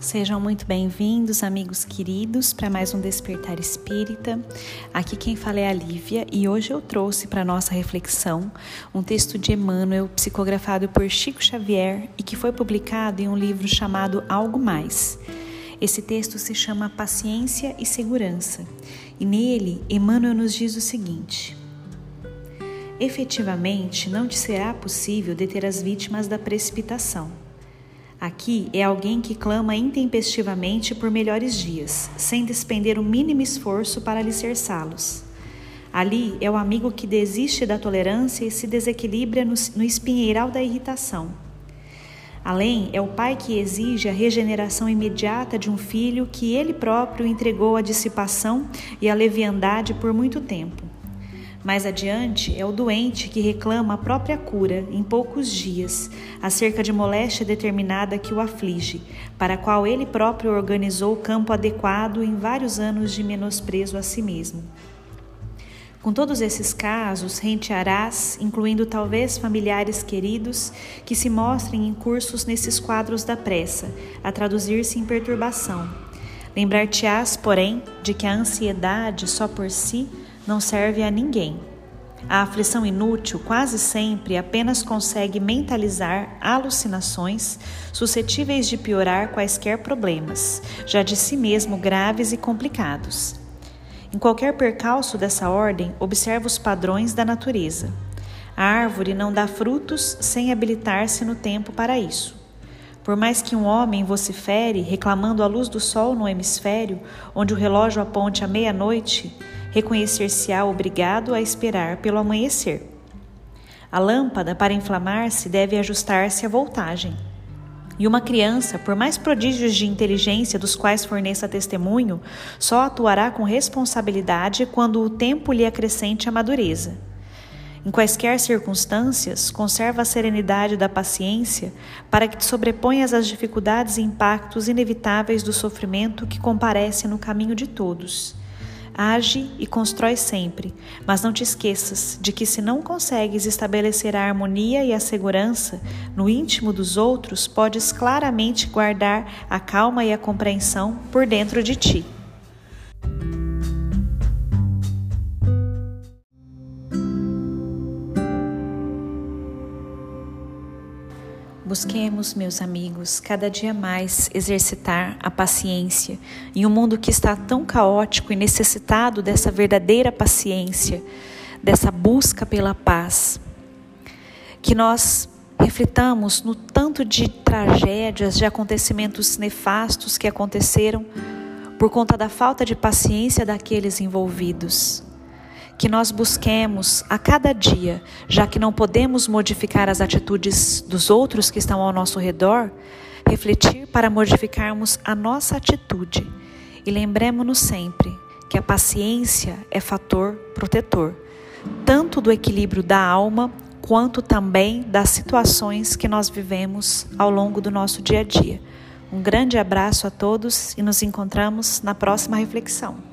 Sejam muito bem-vindos, amigos queridos, para mais um Despertar Espírita. Aqui quem fala é a Lívia e hoje eu trouxe para nossa reflexão um texto de Emmanuel psicografado por Chico Xavier e que foi publicado em um livro chamado Algo Mais. Esse texto se chama Paciência e Segurança e nele Emmanuel nos diz o seguinte: Efetivamente, não te será possível deter as vítimas da precipitação Aqui é alguém que clama intempestivamente por melhores dias, sem despender o mínimo esforço para alicerçá-los. Ali é o amigo que desiste da tolerância e se desequilibra no, no espinheiral da irritação. Além, é o pai que exige a regeneração imediata de um filho que ele próprio entregou à dissipação e à leviandade por muito tempo. Mais adiante, é o doente que reclama a própria cura em poucos dias, acerca de moléstia determinada que o aflige, para a qual ele próprio organizou o campo adequado em vários anos de menosprezo a si mesmo. Com todos esses casos, rentearás, incluindo talvez familiares queridos, que se mostrem em cursos nesses quadros da pressa, a traduzir-se em perturbação. Lembrar-te-ás, porém, de que a ansiedade só por si não serve a ninguém. A aflição inútil quase sempre apenas consegue mentalizar alucinações suscetíveis de piorar quaisquer problemas, já de si mesmo graves e complicados. Em qualquer percalço dessa ordem, observa os padrões da natureza. A árvore não dá frutos sem habilitar-se no tempo para isso. Por mais que um homem vocifere, reclamando a luz do sol no hemisfério, onde o relógio aponte a meia-noite, reconhecer-se-á obrigado a esperar pelo amanhecer. A lâmpada, para inflamar-se, deve ajustar-se à voltagem. E uma criança, por mais prodígios de inteligência dos quais forneça testemunho, só atuará com responsabilidade quando o tempo lhe acrescente a madureza. Em quaisquer circunstâncias, conserva a serenidade da paciência para que te sobreponhas às dificuldades e impactos inevitáveis do sofrimento que comparece no caminho de todos. Age e constrói sempre, mas não te esqueças de que, se não consegues estabelecer a harmonia e a segurança no íntimo dos outros, podes claramente guardar a calma e a compreensão por dentro de ti. Busquemos, meus amigos, cada dia mais exercitar a paciência em um mundo que está tão caótico e necessitado dessa verdadeira paciência, dessa busca pela paz. Que nós reflitamos no tanto de tragédias, de acontecimentos nefastos que aconteceram por conta da falta de paciência daqueles envolvidos que nós busquemos a cada dia, já que não podemos modificar as atitudes dos outros que estão ao nosso redor, refletir para modificarmos a nossa atitude. E lembremos-nos sempre que a paciência é fator protetor, tanto do equilíbrio da alma quanto também das situações que nós vivemos ao longo do nosso dia a dia. Um grande abraço a todos e nos encontramos na próxima reflexão.